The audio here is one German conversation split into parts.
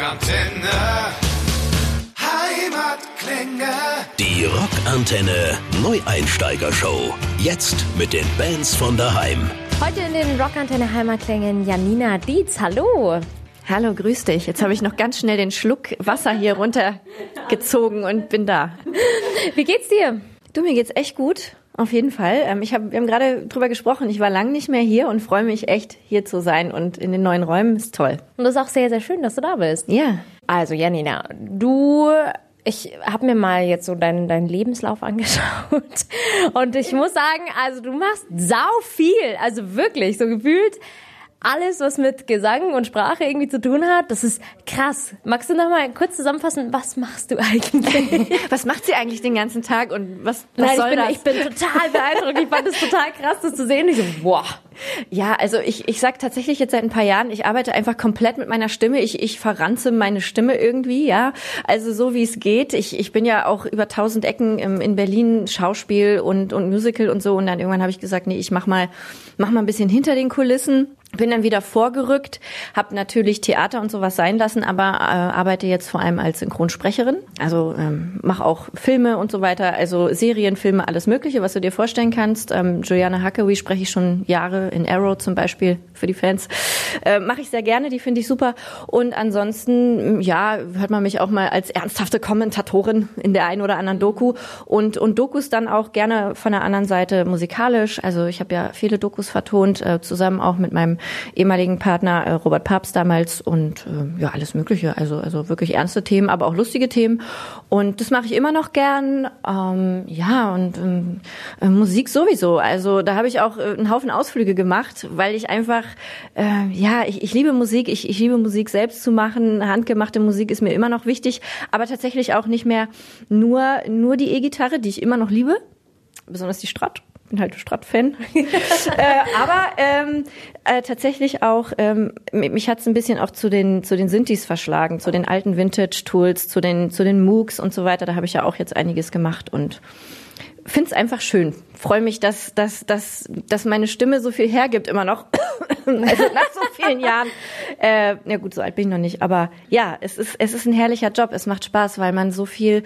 Rockantenne. Heimatklänge. Die Rockantenne Neueinsteiger-Show. Jetzt mit den Bands von daheim. Heute in den Rockantenne Heimatklängen Janina Dietz. Hallo. Hallo, grüß dich. Jetzt habe ich noch ganz schnell den Schluck Wasser hier runtergezogen und bin da. Wie geht's dir? Du, mir geht's echt gut. Auf jeden Fall. Ähm, ich hab, wir haben gerade drüber gesprochen. Ich war lang nicht mehr hier und freue mich echt, hier zu sein und in den neuen Räumen. Ist toll. Und das ist auch sehr, sehr schön, dass du da bist. Ja. Also, Janina, du ich habe mir mal jetzt so deinen, deinen Lebenslauf angeschaut und ich muss sagen, also du machst sau viel, also wirklich so gefühlt alles, was mit Gesang und Sprache irgendwie zu tun hat, das ist krass. Magst du noch mal kurz zusammenfassen, was machst du eigentlich? was macht sie eigentlich den ganzen Tag und was, was Nein, soll ich bin, das? Ich bin total beeindruckt. Ich fand es total krass, das zu sehen. Ich so, boah. Ja, also ich, ich sag tatsächlich jetzt seit ein paar Jahren, ich arbeite einfach komplett mit meiner Stimme. Ich, ich verranze meine Stimme irgendwie, ja. Also so wie es geht. Ich, ich bin ja auch über tausend Ecken in Berlin Schauspiel und, und Musical und so. Und dann irgendwann habe ich gesagt, nee, ich mach mal, mach mal ein bisschen hinter den Kulissen bin dann wieder vorgerückt, habe natürlich Theater und sowas sein lassen, aber äh, arbeite jetzt vor allem als Synchronsprecherin. Also ähm, mache auch Filme und so weiter, also Serien, Filme, alles Mögliche, was du dir vorstellen kannst. Ähm, Juliana Hackewy spreche ich schon Jahre in Arrow zum Beispiel für die Fans. Äh, mache ich sehr gerne, die finde ich super. Und ansonsten, ja, hört man mich auch mal als ernsthafte Kommentatorin in der einen oder anderen Doku und und Dokus dann auch gerne von der anderen Seite musikalisch. Also ich habe ja viele Dokus vertont, äh, zusammen auch mit meinem ehemaligen Partner äh, Robert Papst damals und äh, ja, alles Mögliche. Also, also wirklich ernste Themen, aber auch lustige Themen. Und das mache ich immer noch gern. Ähm, ja, und ähm, äh, Musik sowieso. Also da habe ich auch äh, einen Haufen Ausflüge gemacht, weil ich einfach, äh, ja, ich, ich liebe Musik, ich, ich liebe Musik selbst zu machen. Handgemachte Musik ist mir immer noch wichtig, aber tatsächlich auch nicht mehr nur, nur die E-Gitarre, die ich immer noch liebe, besonders die Strat bin halt Strat-Fan. äh, aber ähm, äh, tatsächlich auch, ähm, mich hat's ein bisschen auch zu den zu den Synthes verschlagen, zu den alten Vintage-Tools, zu den zu den MOOCs und so weiter. Da habe ich ja auch jetzt einiges gemacht und finde es einfach schön. Freue mich, dass, dass, dass, dass meine Stimme so viel hergibt immer noch. also nach so vielen Jahren. Äh, ja gut, so alt bin ich noch nicht. Aber ja, es ist, es ist ein herrlicher Job. Es macht Spaß, weil man so viel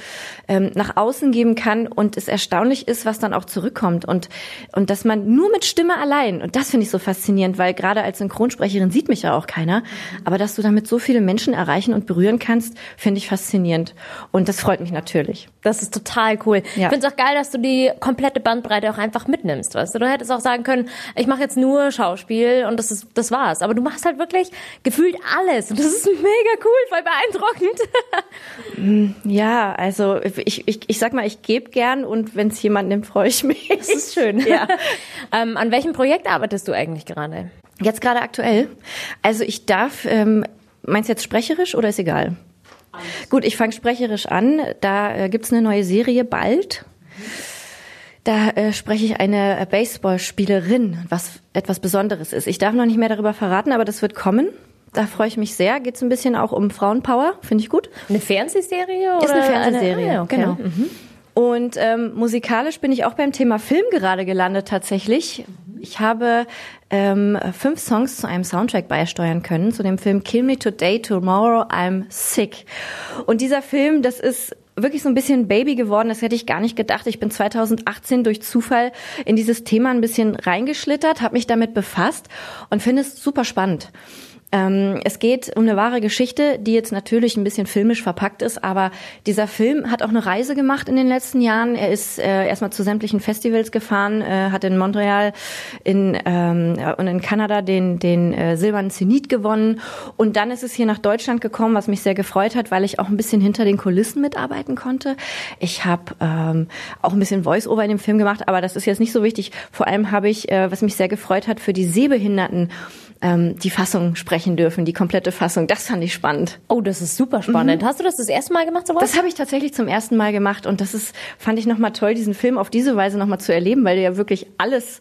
ähm, nach außen geben kann und es erstaunlich ist, was dann auch zurückkommt. Und, und dass man nur mit Stimme allein, und das finde ich so faszinierend, weil gerade als Synchronsprecherin sieht mich ja auch keiner, aber dass du damit so viele Menschen erreichen und berühren kannst, finde ich faszinierend. Und das freut mich natürlich. Das ist total cool. Ja. Ich finde es auch geil, dass du die komplette Bandbreite auch einfach mitnimmst, weißt du. Du hättest auch sagen können, ich mache jetzt nur Schauspiel und das ist das war's. Aber du machst halt wirklich gefühlt alles und das ist mega cool, voll beeindruckend. ja, also ich, ich, ich sag mal, ich gebe gern und wenn es jemand nimmt, freue ich mich. Das ist schön. Ja. ähm, an welchem Projekt arbeitest du eigentlich gerade? Jetzt gerade aktuell. Also ich darf, ähm, meinst du jetzt sprecherisch oder ist egal? Gut, ich fange sprecherisch an. Da äh, gibt's eine neue Serie bald. Da äh, spreche ich eine Baseballspielerin, was etwas Besonderes ist. Ich darf noch nicht mehr darüber verraten, aber das wird kommen. Da freue ich mich sehr. Geht's ein bisschen auch um Frauenpower, finde ich gut. Eine Fernsehserie? Ist eine Fernsehserie, eine, ah, okay. genau. Mhm. Und ähm, musikalisch bin ich auch beim Thema Film gerade gelandet tatsächlich. Ich habe ähm, fünf Songs zu einem Soundtrack beisteuern können, zu dem Film Kill Me Today, Tomorrow, I'm Sick. Und dieser Film, das ist wirklich so ein bisschen Baby geworden. Das hätte ich gar nicht gedacht. Ich bin 2018 durch Zufall in dieses Thema ein bisschen reingeschlittert, habe mich damit befasst und finde es super spannend. Ähm, es geht um eine wahre Geschichte, die jetzt natürlich ein bisschen filmisch verpackt ist, aber dieser Film hat auch eine Reise gemacht in den letzten Jahren. Er ist äh, erstmal zu sämtlichen Festivals gefahren, äh, hat in Montreal in, ähm, und in Kanada den, den äh, Silbernen Zenit gewonnen und dann ist es hier nach Deutschland gekommen, was mich sehr gefreut hat, weil ich auch ein bisschen hinter den Kulissen mitarbeiten konnte. Ich habe ähm, auch ein bisschen Voice-Over in dem Film gemacht, aber das ist jetzt nicht so wichtig. Vor allem habe ich, äh, was mich sehr gefreut hat, für die Sehbehinderten ähm, die Fassung sprechen dürfen, die komplette Fassung. Das fand ich spannend. Oh, das ist super spannend. Mhm. Hast du das das erste Mal gemacht, sowas? Das habe ich tatsächlich zum ersten Mal gemacht und das ist, fand ich nochmal toll, diesen Film auf diese Weise nochmal zu erleben, weil du ja wirklich alles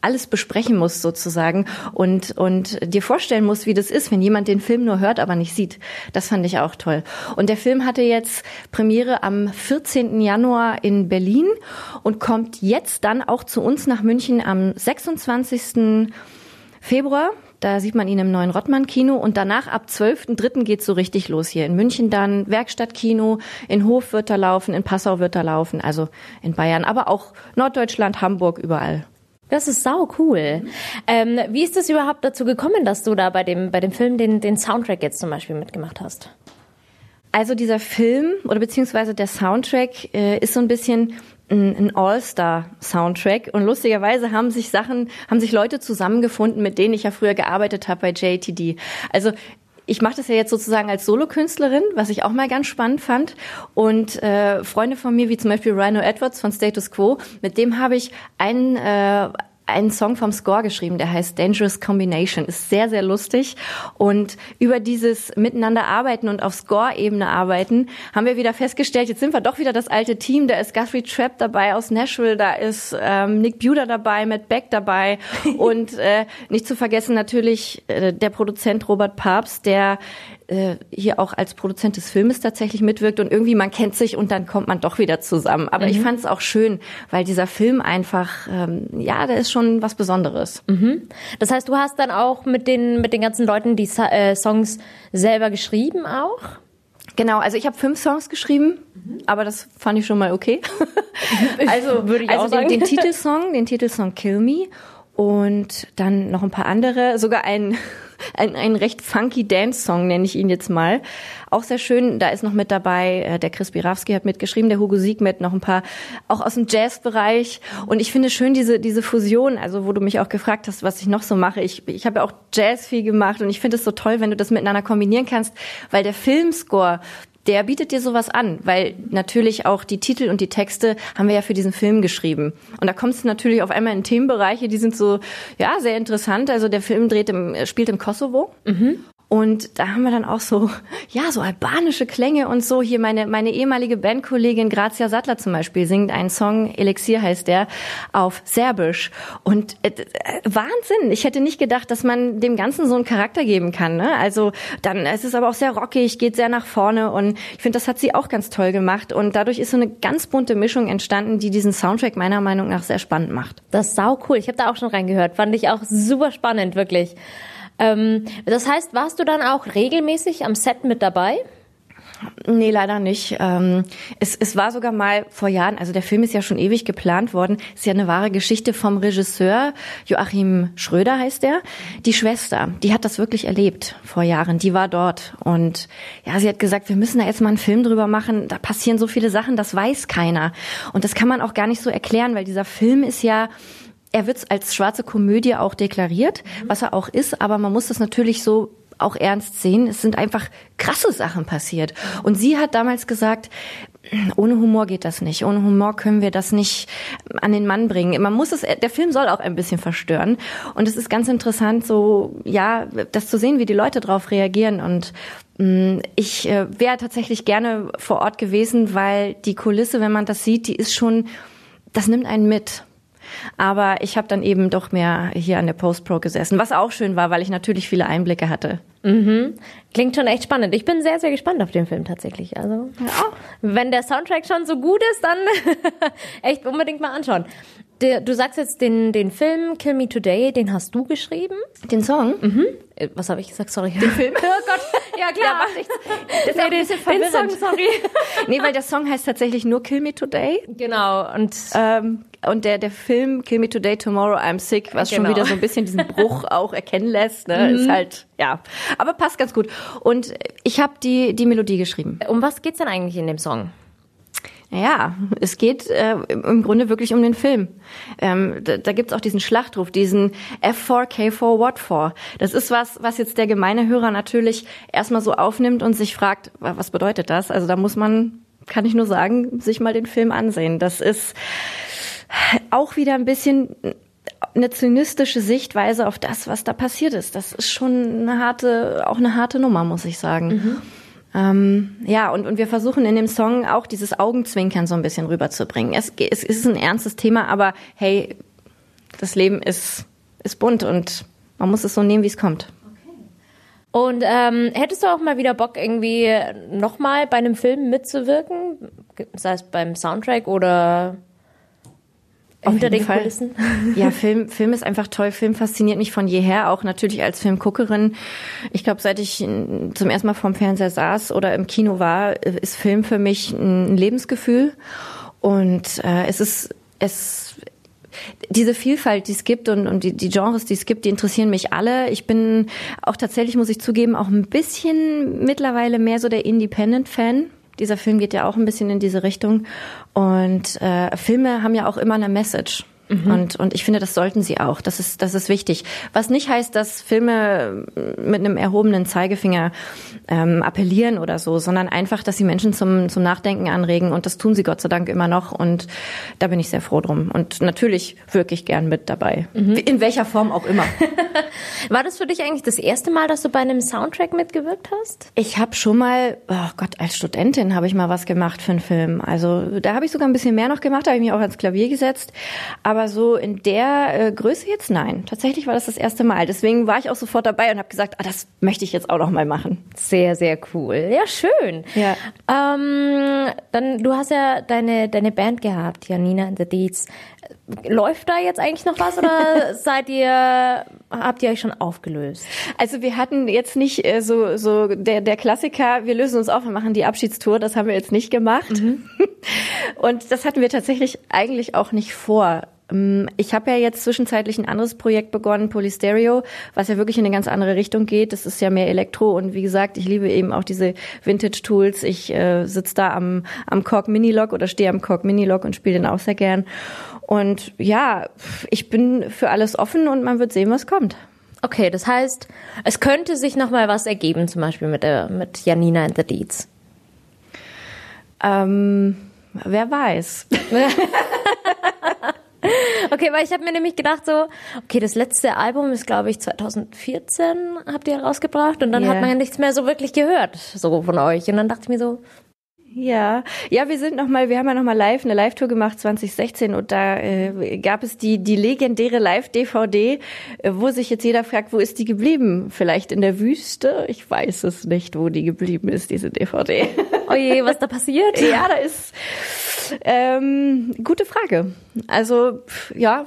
alles besprechen musst sozusagen und und dir vorstellen musst, wie das ist, wenn jemand den Film nur hört, aber nicht sieht. Das fand ich auch toll. Und der Film hatte jetzt Premiere am 14. Januar in Berlin und kommt jetzt dann auch zu uns nach München am 26. Februar Da sieht man ihn im neuen Rottmann-Kino und danach ab 12.3. geht's so richtig los hier. In München dann Werkstattkino, in Hof wird er laufen, in Passau wird er laufen, also in Bayern, aber auch Norddeutschland, Hamburg, überall. Das ist sau cool. Ähm, wie ist es überhaupt dazu gekommen, dass du da bei dem, bei dem Film den, den Soundtrack jetzt zum Beispiel mitgemacht hast? Also dieser Film oder beziehungsweise der Soundtrack äh, ist so ein bisschen ein, All-Star-Soundtrack und lustigerweise haben sich Sachen, haben sich Leute zusammengefunden, mit denen ich ja früher gearbeitet habe bei JTD. Also ich mache das ja jetzt sozusagen als Solokünstlerin, was ich auch mal ganz spannend fand. Und äh, Freunde von mir, wie zum Beispiel Rhino Edwards von Status Quo, mit dem habe ich einen äh, einen Song vom Score geschrieben, der heißt Dangerous Combination. Ist sehr, sehr lustig. Und über dieses Miteinander arbeiten und auf Score-Ebene arbeiten, haben wir wieder festgestellt, jetzt sind wir doch wieder das alte Team. Da ist Guthrie Trapp dabei aus Nashville, da ist ähm, Nick Buder dabei, Matt Beck dabei und äh, nicht zu vergessen natürlich äh, der Produzent Robert Papst, der äh, hier auch als Produzent des Filmes tatsächlich mitwirkt und irgendwie man kennt sich und dann kommt man doch wieder zusammen. Aber mhm. ich fand es auch schön, weil dieser Film einfach, ähm, ja, der ist schon was Besonderes. Mhm. Das heißt, du hast dann auch mit den mit den ganzen Leuten die äh, Songs selber geschrieben auch? Genau, also ich habe fünf Songs geschrieben, mhm. aber das fand ich schon mal okay. also würde ich also auch sagen. Den, den Titelsong, den Titelsong Kill Me und dann noch ein paar andere, sogar ein ein, ein recht funky Dance-Song, nenne ich ihn jetzt mal. Auch sehr schön, da ist noch mit dabei, äh, der Chris Birawski hat mitgeschrieben, der Hugo Sieg mit, noch ein paar, auch aus dem Jazz-Bereich. Und ich finde schön diese, diese Fusion, also wo du mich auch gefragt hast, was ich noch so mache. Ich, ich habe ja auch Jazz viel gemacht und ich finde es so toll, wenn du das miteinander kombinieren kannst, weil der Filmscore, der bietet dir sowas an, weil natürlich auch die Titel und die Texte haben wir ja für diesen Film geschrieben. Und da kommst du natürlich auf einmal in Themenbereiche, die sind so, ja, sehr interessant. Also der Film dreht im, spielt im Kosovo. Mhm. Und da haben wir dann auch so, ja, so albanische Klänge und so. Hier meine, meine ehemalige Bandkollegin Grazia Sattler zum Beispiel singt einen Song, Elixier heißt der, auf Serbisch. Und äh, äh, Wahnsinn. Ich hätte nicht gedacht, dass man dem Ganzen so einen Charakter geben kann. Ne? Also dann, es ist aber auch sehr rockig, geht sehr nach vorne und ich finde, das hat sie auch ganz toll gemacht. Und dadurch ist so eine ganz bunte Mischung entstanden, die diesen Soundtrack meiner Meinung nach sehr spannend macht. Das ist sau cool. Ich habe da auch schon reingehört. Fand ich auch super spannend, wirklich. Ähm, das heißt, warst du dann auch regelmäßig am Set mit dabei? Nee, leider nicht. Ähm, es, es war sogar mal vor Jahren, also der Film ist ja schon ewig geplant worden, ist ja eine wahre Geschichte vom Regisseur, Joachim Schröder heißt der. Die Schwester, die hat das wirklich erlebt vor Jahren, die war dort. Und ja, sie hat gesagt, wir müssen da jetzt mal einen Film drüber machen, da passieren so viele Sachen, das weiß keiner. Und das kann man auch gar nicht so erklären, weil dieser Film ist ja er wird als schwarze Komödie auch deklariert, mhm. was er auch ist, aber man muss das natürlich so auch ernst sehen. Es sind einfach krasse Sachen passiert. Und sie hat damals gesagt, ohne Humor geht das nicht. Ohne Humor können wir das nicht an den Mann bringen. Man muss es, der Film soll auch ein bisschen verstören. Und es ist ganz interessant, so, ja, das zu sehen, wie die Leute darauf reagieren. Und mh, mm, ich äh, wäre tatsächlich gerne vor Ort gewesen, weil die Kulisse, wenn man das sieht, die ist schon, das nimmt einen mit. Aber ich habe dann eben doch mehr hier an der Post-Pro gesessen, was auch schön war, weil ich natürlich viele Einblicke hatte. Mhm. Klingt schon echt spannend. Ich bin sehr, sehr gespannt auf den Film tatsächlich. Also, ja. wenn der Soundtrack schon so gut ist, dann echt unbedingt mal anschauen. Du sagst jetzt den, den Film Kill Me Today, den hast du geschrieben? Den Song? Mhm. Äh, was habe ich gesagt? Sorry. Den Film? oh Gott. Ja, klar. Ja, nichts. Das ist nee, ein bisschen verwirrend. Den Song, sorry. nee, weil der Song heißt tatsächlich nur Kill Me Today. Genau. Und, ähm, und der, der Film Kill Me Today, Tomorrow I'm Sick, was genau. schon wieder so ein bisschen diesen Bruch auch erkennen lässt, ne, mhm. ist halt, ja. Aber passt ganz gut. Und ich habe die, die Melodie geschrieben. Um was geht's denn eigentlich in dem Song? Ja, es geht äh, im Grunde wirklich um den Film. Ähm, da da gibt es auch diesen Schlachtruf, diesen F4K4 What for. Das ist was, was jetzt der gemeine Hörer natürlich erstmal so aufnimmt und sich fragt, was bedeutet das? Also da muss man, kann ich nur sagen, sich mal den Film ansehen. Das ist auch wieder ein bisschen eine zynistische Sichtweise auf das, was da passiert ist. Das ist schon eine harte, auch eine harte Nummer, muss ich sagen. Mhm. Ähm, ja, und, und wir versuchen in dem Song auch dieses Augenzwinkern so ein bisschen rüberzubringen. Es, es ist ein ernstes Thema, aber hey, das Leben ist, ist bunt und man muss es so nehmen, wie es kommt. Und ähm, hättest du auch mal wieder Bock, irgendwie nochmal bei einem Film mitzuwirken? Sei es beim Soundtrack oder hinter den Fall. Kulissen? Ja, Film, Film ist einfach toll. Film fasziniert mich von jeher, auch natürlich als Filmguckerin. Ich glaube, seit ich zum ersten Mal vorm Fernseher saß oder im Kino war, ist Film für mich ein Lebensgefühl. Und äh, es ist es diese Vielfalt, die es gibt und, und die, die Genres, die es gibt, die interessieren mich alle. Ich bin auch tatsächlich, muss ich zugeben, auch ein bisschen mittlerweile mehr so der Independent-Fan. Dieser Film geht ja auch ein bisschen in diese Richtung. Und äh, Filme haben ja auch immer eine Message. Mhm. Und, und ich finde, das sollten sie auch. Das ist, das ist wichtig. Was nicht heißt, dass Filme mit einem erhobenen Zeigefinger ähm, appellieren oder so, sondern einfach, dass sie Menschen zum, zum Nachdenken anregen. Und das tun sie Gott sei Dank immer noch. Und da bin ich sehr froh drum. Und natürlich wirklich gern mit dabei. Mhm. In welcher Form auch immer. War das für dich eigentlich das erste Mal, dass du bei einem Soundtrack mitgewirkt hast? Ich habe schon mal, oh Gott, als Studentin habe ich mal was gemacht für einen Film. Also da habe ich sogar ein bisschen mehr noch gemacht, da habe ich mich auch ans Klavier gesetzt. Aber aber so in der äh, Größe jetzt nein. Tatsächlich war das das erste Mal. Deswegen war ich auch sofort dabei und habe gesagt, ah, das möchte ich jetzt auch noch mal machen. Sehr, sehr cool. Ja, schön. Ja. Ähm, dann, du hast ja deine, deine Band gehabt, Janina and the Deeds. Läuft da jetzt eigentlich noch was oder seid ihr, habt ihr euch schon aufgelöst? Also wir hatten jetzt nicht äh, so, so der, der Klassiker, wir lösen uns auf und machen die Abschiedstour, das haben wir jetzt nicht gemacht. Mhm. Und das hatten wir tatsächlich eigentlich auch nicht vor. Ähm, ich habe ja jetzt zwischenzeitlich ein anderes Projekt begonnen, Polystereo, was ja wirklich in eine ganz andere Richtung geht. Das ist ja mehr Elektro und wie gesagt, ich liebe eben auch diese Vintage-Tools. Ich äh, sitze da am, am Korg Minilog oder stehe am Korg Minilog und spiele den auch sehr gern. Und ja, ich bin für alles offen und man wird sehen, was kommt. Okay, das heißt, es könnte sich noch mal was ergeben, zum Beispiel mit der mit Janina and the Deeds. Ähm, wer weiß. Okay, weil ich habe mir nämlich gedacht so, okay, das letzte Album ist glaube ich 2014 habt ihr rausgebracht und dann yeah. hat man ja nichts mehr so wirklich gehört so von euch und dann dachte ich mir so, ja, ja, wir sind noch mal, wir haben ja noch mal live eine Live-Tour gemacht 2016 und da äh, gab es die die legendäre Live-DVD, äh, wo sich jetzt jeder fragt, wo ist die geblieben? Vielleicht in der Wüste? Ich weiß es nicht, wo die geblieben ist, diese DVD. Oh je, was da passiert? ja, da ist ähm, gute Frage. Also ja,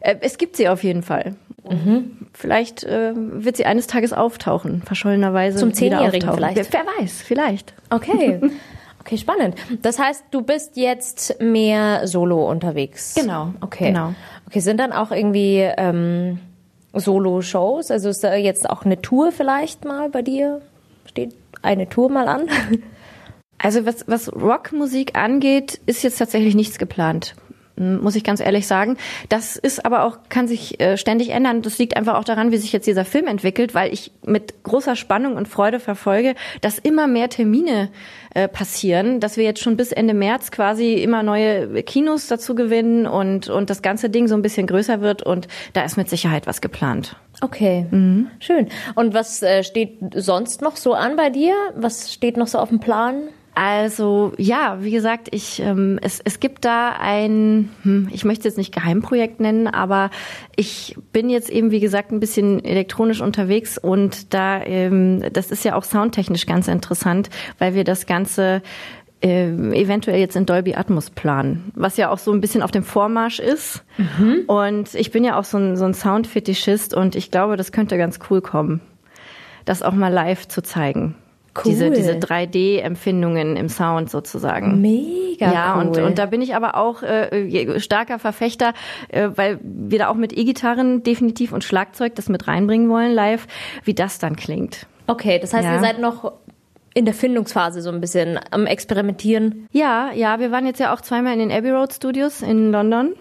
äh, es gibt sie auf jeden Fall. Mhm. Vielleicht äh, wird sie eines Tages auftauchen, verschollenerweise. Zum Zehnjährigen vielleicht. Wer weiß, vielleicht. Okay. Okay, spannend. Das heißt, du bist jetzt mehr solo unterwegs. Genau. Okay. Genau. Okay, sind dann auch irgendwie ähm, Solo-Shows? Also ist da jetzt auch eine Tour vielleicht mal bei dir? Steht eine Tour mal an? Also was, was Rockmusik angeht, ist jetzt tatsächlich nichts geplant muss ich ganz ehrlich sagen. Das ist aber auch, kann sich äh, ständig ändern. Das liegt einfach auch daran, wie sich jetzt dieser Film entwickelt, weil ich mit großer Spannung und Freude verfolge, dass immer mehr Termine äh, passieren, dass wir jetzt schon bis Ende März quasi immer neue Kinos dazu gewinnen und, und das ganze Ding so ein bisschen größer wird und da ist mit Sicherheit was geplant. Okay, mhm. schön. Und was äh, steht sonst noch so an bei dir? Was steht noch so auf dem Plan? Also ja, wie gesagt, ich ähm, es, es gibt da ein, hm, ich möchte es jetzt nicht Geheimprojekt nennen, aber ich bin jetzt eben wie gesagt ein bisschen elektronisch unterwegs und da ähm, das ist ja auch soundtechnisch ganz interessant, weil wir das Ganze äh, eventuell jetzt in Dolby Atmos planen, was ja auch so ein bisschen auf dem Vormarsch ist. Mhm. Und ich bin ja auch so ein, so ein Soundfetischist und ich glaube, das könnte ganz cool kommen, das auch mal live zu zeigen. Cool. Diese, diese 3D-Empfindungen im Sound sozusagen. Mega ja, cool. und, und da bin ich aber auch äh, starker Verfechter, äh, weil wir da auch mit E-Gitarren definitiv und Schlagzeug das mit reinbringen wollen live, wie das dann klingt. Okay, das heißt, ja. ihr seid noch in der Findungsphase so ein bisschen am Experimentieren. Ja, ja, wir waren jetzt ja auch zweimal in den Abbey Road Studios in London.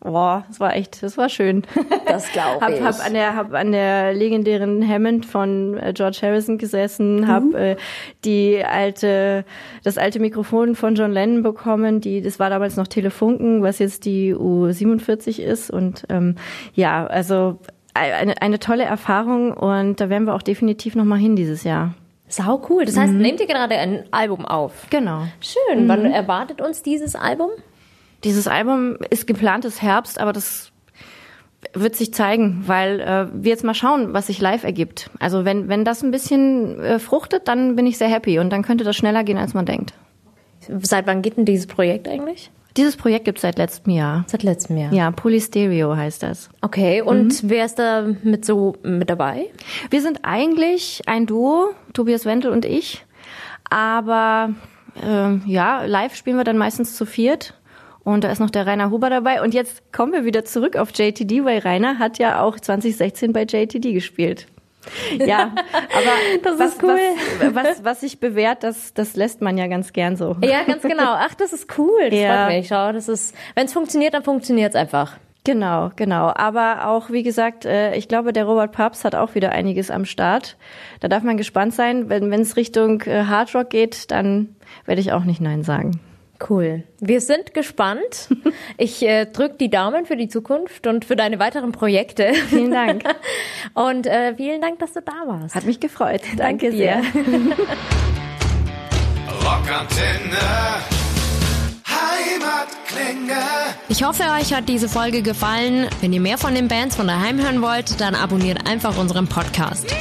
Boah, das war echt, das war schön. Das glaube ich. hab, hab an der, hab an der legendären Hammond von äh, George Harrison gesessen, mhm. hab äh, die alte, das alte Mikrofon von John Lennon bekommen. Die, das war damals noch Telefunken, was jetzt die U47 ist. Und ähm, ja, also eine, eine tolle Erfahrung und da werden wir auch definitiv noch mal hin dieses Jahr. Sau cool. Das heißt, mhm. nehmt ihr gerade ein Album auf? Genau. Schön. Mhm. Wann erwartet uns dieses Album? Dieses Album ist geplantes Herbst, aber das wird sich zeigen, weil äh, wir jetzt mal schauen, was sich live ergibt. Also wenn, wenn das ein bisschen äh, fruchtet, dann bin ich sehr happy und dann könnte das schneller gehen, als man denkt. Seit wann geht denn dieses Projekt eigentlich? Dieses Projekt gibt's seit letztem Jahr. Seit letztem Jahr. Ja, Polystereo heißt das. Okay, und wer ist da mit so mit dabei? Wir sind eigentlich ein Duo, Tobias Wendel und ich. Aber ähm, ja, live spielen wir dann meistens zu viert. Und da ist noch der Rainer Huber dabei. Und jetzt kommen wir wieder zurück auf JTD, weil Rainer hat ja auch 2016 bei JTD gespielt. Ja, aber Das was, ist cool. was, was, was sich bewährt, das, das lässt man ja ganz gern so. Ja, ganz genau. Ach, das ist cool. Das Ja. freut mich. Schau, das ist, wenn es funktioniert, dann funktioniert es einfach. Genau, genau. Aber auch, wie gesagt, äh, ich glaube, der Robert Papst hat auch wieder einiges am Start. Da darf man gespannt sein. Wenn es Richtung äh, Hard Rock geht, dann werde ich auch nicht Nein sagen. Cool. Wir sind gespannt. Ich äh, drück die Daumen für die Zukunft und für deine weiteren Projekte. Vielen Dank. Und äh, vielen Dank, dass du da warst. Hat mich gefreut. Danke, dir. sehr. Rockantenne. Ich hoffe, euch hat diese Folge gefallen. Wenn ihr mehr von den Bands von daheim hören wollt, dann abonniert einfach unseren Podcast.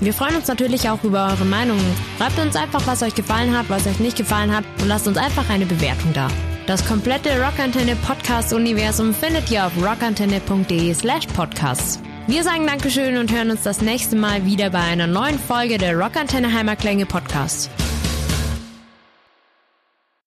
Wir freuen uns natürlich auch über eure Meinungen. Schreibt uns einfach, was euch gefallen hat, was euch nicht gefallen hat und lasst uns einfach eine Bewertung da. Das komplette Rockantenne Podcast Universum findet ihr auf rockantenne.de slash podcasts. Wir sagen Dankeschön und hören uns das nächste Mal wieder bei einer neuen Folge der Rockantenne Heimatklänge Podcast.